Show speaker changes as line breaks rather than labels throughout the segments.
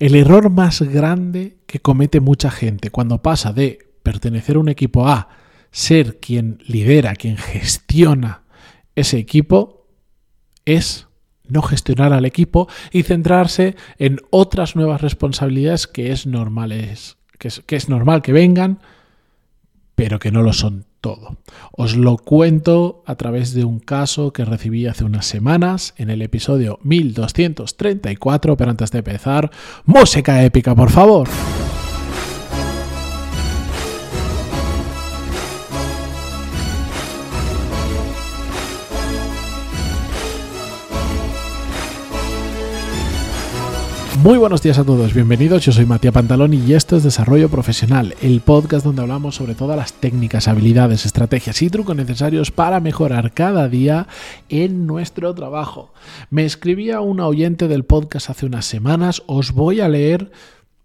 El error más grande que comete mucha gente cuando pasa de pertenecer a un equipo A, ser quien lidera, quien gestiona ese equipo, es no gestionar al equipo y centrarse en otras nuevas responsabilidades que es normal, que es, normal que vengan, pero que no lo son todo. Os lo cuento a través de un caso que recibí hace unas semanas en el episodio 1234, pero antes de empezar, música épica, por favor. Muy buenos días a todos, bienvenidos. Yo soy Matías Pantaloni y esto es Desarrollo Profesional, el podcast donde hablamos sobre todas las técnicas, habilidades, estrategias y trucos necesarios para mejorar cada día en nuestro trabajo. Me escribía un oyente del podcast hace unas semanas, os voy a leer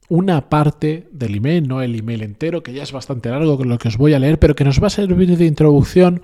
una parte del email, no el email entero, que ya es bastante largo con lo que os voy a leer, pero que nos va a servir de introducción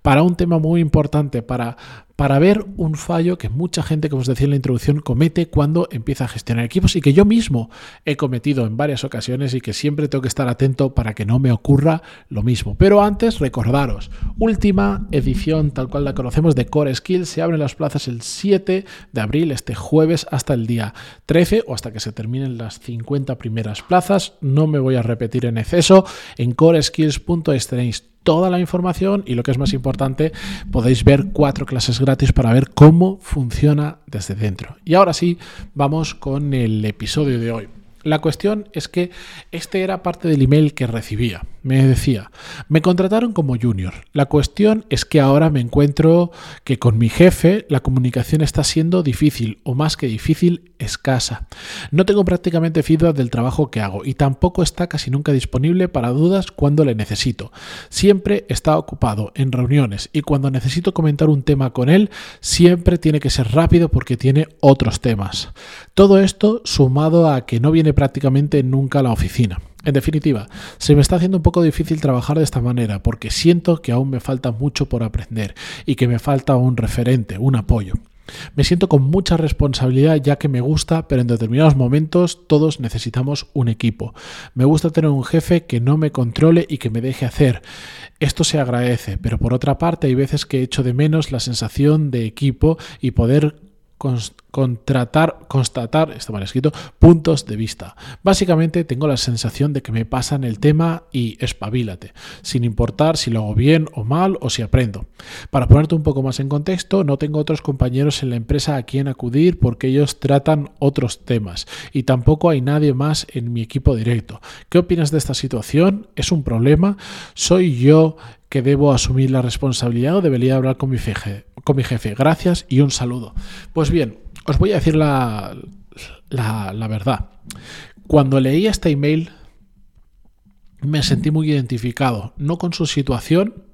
para un tema muy importante, para para ver un fallo que mucha gente, como os decía en la introducción, comete cuando empieza a gestionar equipos y que yo mismo he cometido en varias ocasiones y que siempre tengo que estar atento para que no me ocurra lo mismo. Pero antes, recordaros, última edición tal cual la conocemos de Core Skills, se abren las plazas el 7 de abril, este jueves, hasta el día 13 o hasta que se terminen las 50 primeras plazas. No me voy a repetir en exceso, en coreskills.es toda la información y lo que es más importante, podéis ver cuatro clases gratis para ver cómo funciona desde dentro. Y ahora sí, vamos con el episodio de hoy. La cuestión es que este era parte del email que recibía. Me decía, me contrataron como junior. La cuestión es que ahora me encuentro que con mi jefe la comunicación está siendo difícil, o más que difícil, escasa. No tengo prácticamente feedback del trabajo que hago y tampoco está casi nunca disponible para dudas cuando le necesito. Siempre está ocupado en reuniones y cuando necesito comentar un tema con él, siempre tiene que ser rápido porque tiene otros temas. Todo esto sumado a que no viene prácticamente nunca a la oficina. En definitiva, se me está haciendo un poco difícil trabajar de esta manera porque siento que aún me falta mucho por aprender y que me falta un referente, un apoyo. Me siento con mucha responsabilidad ya que me gusta, pero en determinados momentos todos necesitamos un equipo. Me gusta tener un jefe que no me controle y que me deje hacer. Esto se agradece, pero por otra parte hay veces que echo de menos la sensación de equipo y poder contratar, constatar, está mal escrito, puntos de vista. Básicamente tengo la sensación de que me pasan el tema y espabilate, sin importar si lo hago bien o mal o si aprendo. Para ponerte un poco más en contexto, no tengo otros compañeros en la empresa a quien acudir porque ellos tratan otros temas y tampoco hay nadie más en mi equipo directo. ¿Qué opinas de esta situación? ¿Es un problema? ¿Soy yo que debo asumir la responsabilidad o debería hablar con mi jefe? Con mi jefe. Gracias y un saludo. Pues bien, os voy a decir la, la, verdad. Cuando leí este email me sentí muy identificado, no con su situación,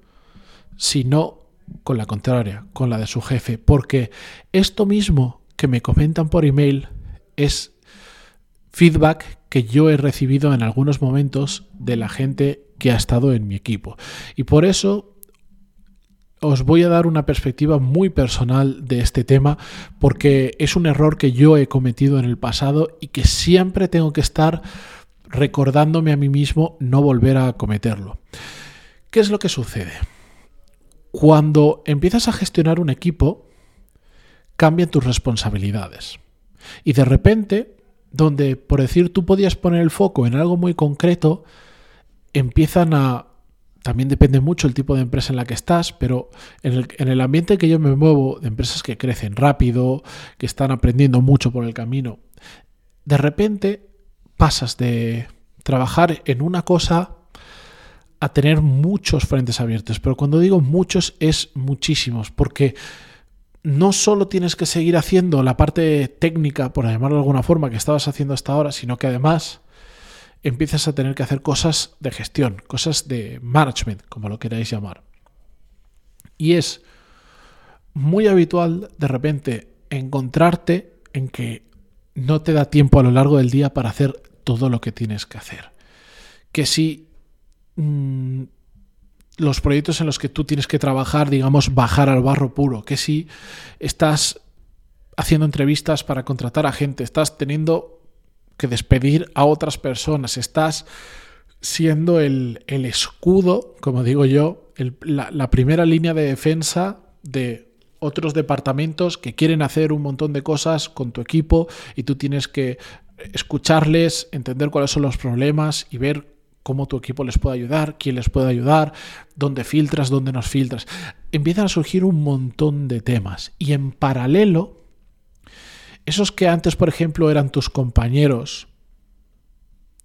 sino con la contraria, con la de su jefe, porque esto mismo que me comentan por email es feedback que yo he recibido en algunos momentos de la gente que ha estado en mi equipo. Y por eso os voy a dar una perspectiva muy personal de este tema porque es un error que yo he cometido en el pasado y que siempre tengo que estar recordándome a mí mismo no volver a cometerlo. ¿Qué es lo que sucede? Cuando empiezas a gestionar un equipo, cambian tus responsabilidades. Y de repente, donde por decir tú podías poner el foco en algo muy concreto, empiezan a... También depende mucho el tipo de empresa en la que estás, pero en el, en el ambiente que yo me muevo, de empresas que crecen rápido, que están aprendiendo mucho por el camino, de repente pasas de trabajar en una cosa a tener muchos frentes abiertos. Pero cuando digo muchos es muchísimos, porque no solo tienes que seguir haciendo la parte técnica, por llamarlo de alguna forma, que estabas haciendo hasta ahora, sino que además empiezas a tener que hacer cosas de gestión, cosas de management, como lo queráis llamar. Y es muy habitual de repente encontrarte en que no te da tiempo a lo largo del día para hacer todo lo que tienes que hacer. Que si mm, los proyectos en los que tú tienes que trabajar, digamos, bajar al barro puro, que si estás haciendo entrevistas para contratar a gente, estás teniendo que despedir a otras personas. Estás siendo el, escudo, como digo yo, la, primera línea de defensa de otros departamentos que quieren hacer un montón de cosas con tu equipo y tú tienes que escucharles, entender cuáles son los problemas y ver cómo tu equipo les puede ayudar, quién les puede ayudar, dónde filtras, dónde nos filtras. Empiezan a surgir un montón de temas y en paralelo, esos que antes, por ejemplo, eran tus compañeros,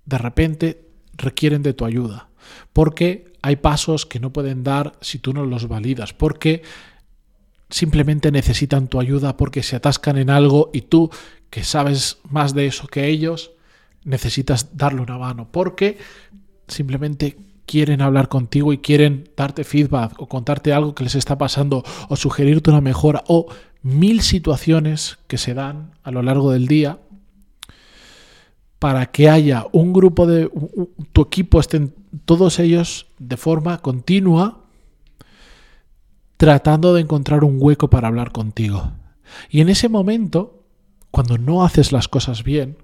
de repente requieren de tu ayuda, porque hay pasos que no pueden dar si tú no los validas, porque simplemente necesitan tu ayuda porque se atascan en algo y tú, que sabes más de eso que ellos, necesitas darle una mano, porque simplemente quieren hablar contigo y quieren darte feedback o contarte algo que les está pasando o sugerirte una mejora o mil situaciones que se dan a lo largo del día para que haya un grupo de tu equipo estén todos ellos de forma continua tratando de encontrar un hueco para hablar contigo. Y en ese momento, cuando no haces las cosas bien,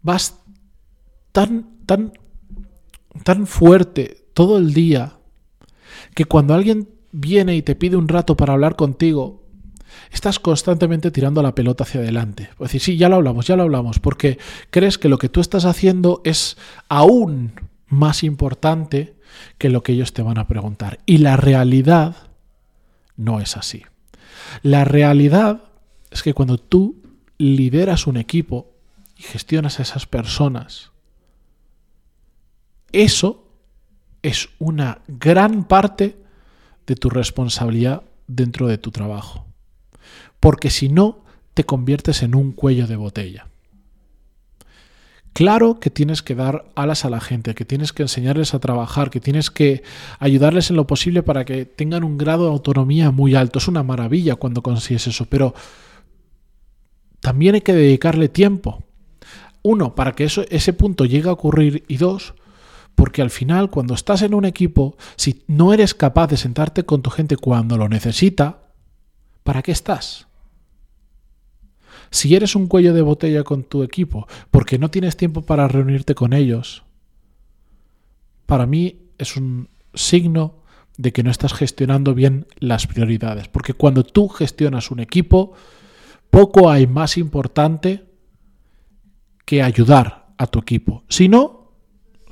vas tan tan tan fuerte todo el día que cuando alguien viene y te pide un rato para hablar contigo, estás constantemente tirando la pelota hacia adelante. Es decir, sí, ya lo hablamos, ya lo hablamos, porque crees que lo que tú estás haciendo es aún más importante que lo que ellos te van a preguntar. Y la realidad no es así. La realidad es que cuando tú lideras un equipo y gestionas a esas personas, eso es una gran parte de tu responsabilidad dentro de tu trabajo. Porque si no, te conviertes en un cuello de botella. Claro que tienes que dar alas a la gente, que tienes que enseñarles a trabajar, que tienes que ayudarles en lo posible para que tengan un grado de autonomía muy alto. Es una maravilla cuando consigues eso, pero también hay que dedicarle tiempo. Uno, para que eso, ese punto llegue a ocurrir y dos, porque al final cuando estás en un equipo, si no eres capaz de sentarte con tu gente cuando lo necesita, ¿para qué estás? Si eres un cuello de botella con tu equipo porque no tienes tiempo para reunirte con ellos, para mí es un signo de que no estás gestionando bien las prioridades. Porque cuando tú gestionas un equipo, poco hay más importante que ayudar a tu equipo. Si no,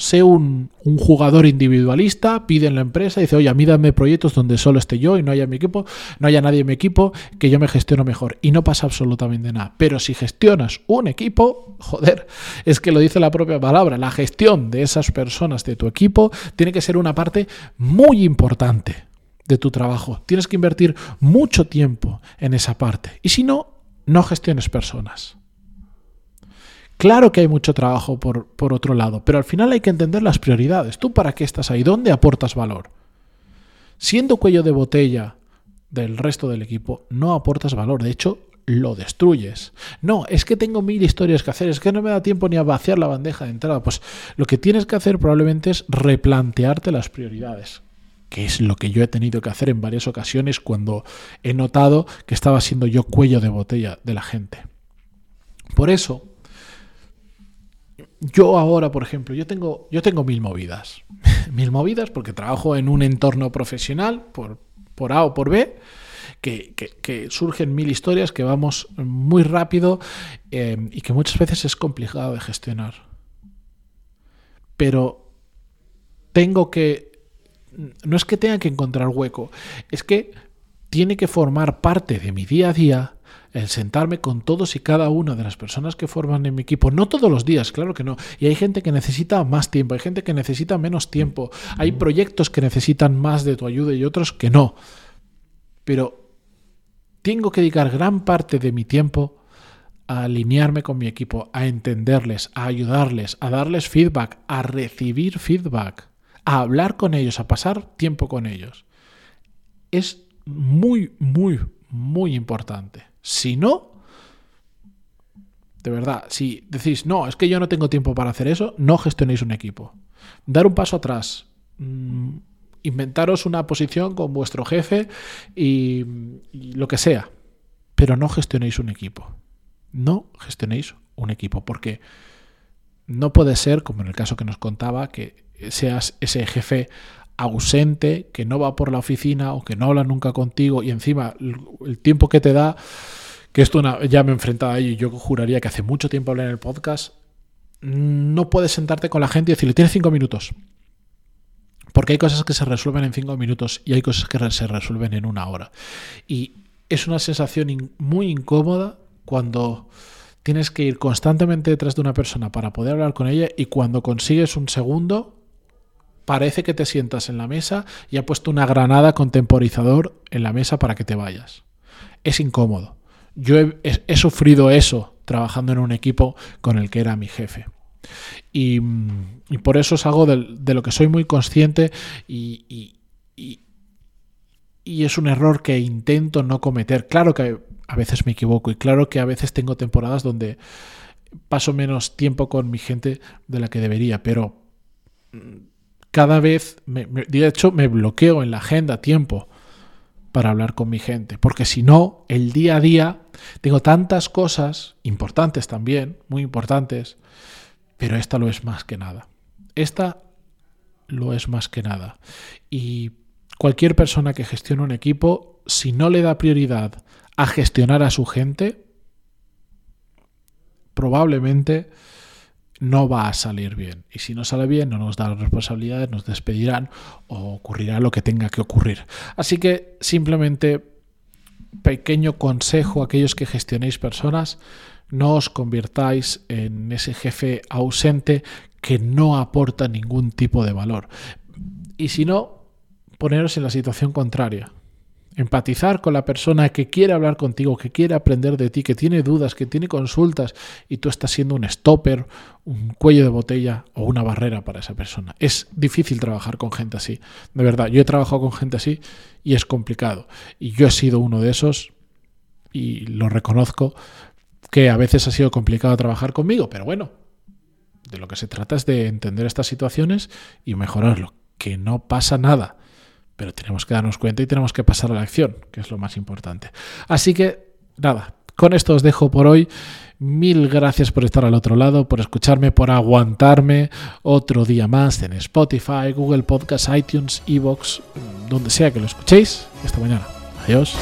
sé un, jugador individualista, pide en la empresa y dice, oye, a mí dame proyectos donde solo esté yo y no haya mi equipo, no haya nadie en mi equipo, que yo me gestiono mejor. Y no pasa absolutamente nada. Pero si gestionas un equipo, joder, es que lo dice la propia palabra, la gestión de esas personas de tu equipo tiene que ser una parte muy importante de tu trabajo. Tienes que invertir mucho tiempo en esa parte. Y si no, no gestiones personas. Claro que hay mucho trabajo por, por, otro lado, pero al final hay que entender las prioridades. ¿Tú para qué estás ahí? ¿Dónde aportas valor? Siendo cuello de botella del resto del equipo, no aportas valor. De hecho, lo destruyes. No, es que tengo mil historias que hacer, es que no me da tiempo ni a vaciar la bandeja de entrada. Pues lo que tienes que hacer probablemente es replantearte las prioridades que es lo que yo he tenido que hacer en varias ocasiones cuando he notado que estaba siendo yo cuello de botella de la gente. Por eso, yo ahora, por ejemplo, yo tengo, yo tengo mil movidas. mil movidas porque trabajo en un entorno profesional, por, por A o por B, que, surgen mil historias, que vamos muy rápido eh, y que muchas veces es complicado de gestionar. Pero tengo que... No es que tenga que encontrar hueco, es que tiene que formar parte de mi día a día el sentarme con todos y cada una de las personas que forman en mi equipo. No todos los días, claro que no. Y hay gente que necesita más tiempo, hay gente que necesita menos tiempo, hay proyectos que necesitan más de tu ayuda y otros que no. Pero tengo que dedicar gran parte de mi tiempo a alinearme con mi equipo, a entenderles, a ayudarles, a darles feedback, a recibir feedback, a hablar con ellos, a pasar tiempo con ellos. Es muy, muy, muy importante. Si no, de verdad, si decís, no, es que yo no tengo tiempo para hacer eso, no gestionéis un equipo. Dar un paso atrás. Mm, inventaros una posición con vuestro jefe y, lo que sea. Pero no gestionéis un equipo. No gestionéis un equipo, porque no puede ser, como en el caso que nos contaba, que seas ese jefe ausente, que no va por la oficina o que no habla nunca contigo y encima el tiempo que te da, que esto ya me he enfrentado a ello y yo juraría que hace mucho tiempo hablé en el podcast, no puedes sentarte con la gente y decirle, tienes cinco minutos. Porque hay cosas que se resuelven en cinco minutos y hay cosas que se resuelven en una hora. Y es una sensación muy incómoda cuando tienes que ir constantemente detrás de una persona para poder hablar con ella y cuando consigues un segundo, parece que te sientas en la mesa y ha puesto una granada con temporizador en la mesa para que te vayas. Es incómodo. Yo he, sufrido eso trabajando en un equipo con el que era mi jefe. Y, por eso es algo de, lo que soy muy consciente y, y es un error que intento no cometer. Claro que a veces me equivoco y claro que a veces tengo temporadas donde paso menos tiempo con mi gente de la que debería, pero cada vez, de hecho, me bloqueo en la agenda tiempo para hablar con mi gente, porque si no, el día a día tengo tantas cosas importantes también, muy importantes, pero esta lo es más que nada. Esta lo es más que nada. Y cualquier persona que gestione un equipo, si no le da prioridad a gestionar a su gente, probablemente no va a salir bien. Y si no sale bien, no nos dan responsabilidades, nos despedirán o ocurrirá lo que tenga que ocurrir. Así que simplemente pequeño consejo a aquellos que gestionéis personas, no os convirtáis en ese jefe ausente que no aporta ningún tipo de valor. Y si no, poneros en la situación contraria empatizar con la persona que quiere hablar contigo, que quiere aprender de ti, que tiene dudas, que tiene consultas y tú estás siendo un stopper, un cuello de botella o una barrera para esa persona. Es difícil trabajar con gente así. De verdad, yo he trabajado con gente así y es complicado. Y yo he sido uno de esos y lo reconozco que a veces ha sido complicado trabajar conmigo, pero bueno, de lo que se trata es de entender estas situaciones y mejorarlo, que no pasa nada pero tenemos que darnos cuenta y tenemos que pasar a la acción, que es lo más importante. Así que, nada, con esto os dejo por hoy. Mil gracias por estar al otro lado, por escucharme, por aguantarme otro día más en Spotify, Google Podcast, iTunes, Evox, donde sea que lo escuchéis. Hasta mañana. Adiós.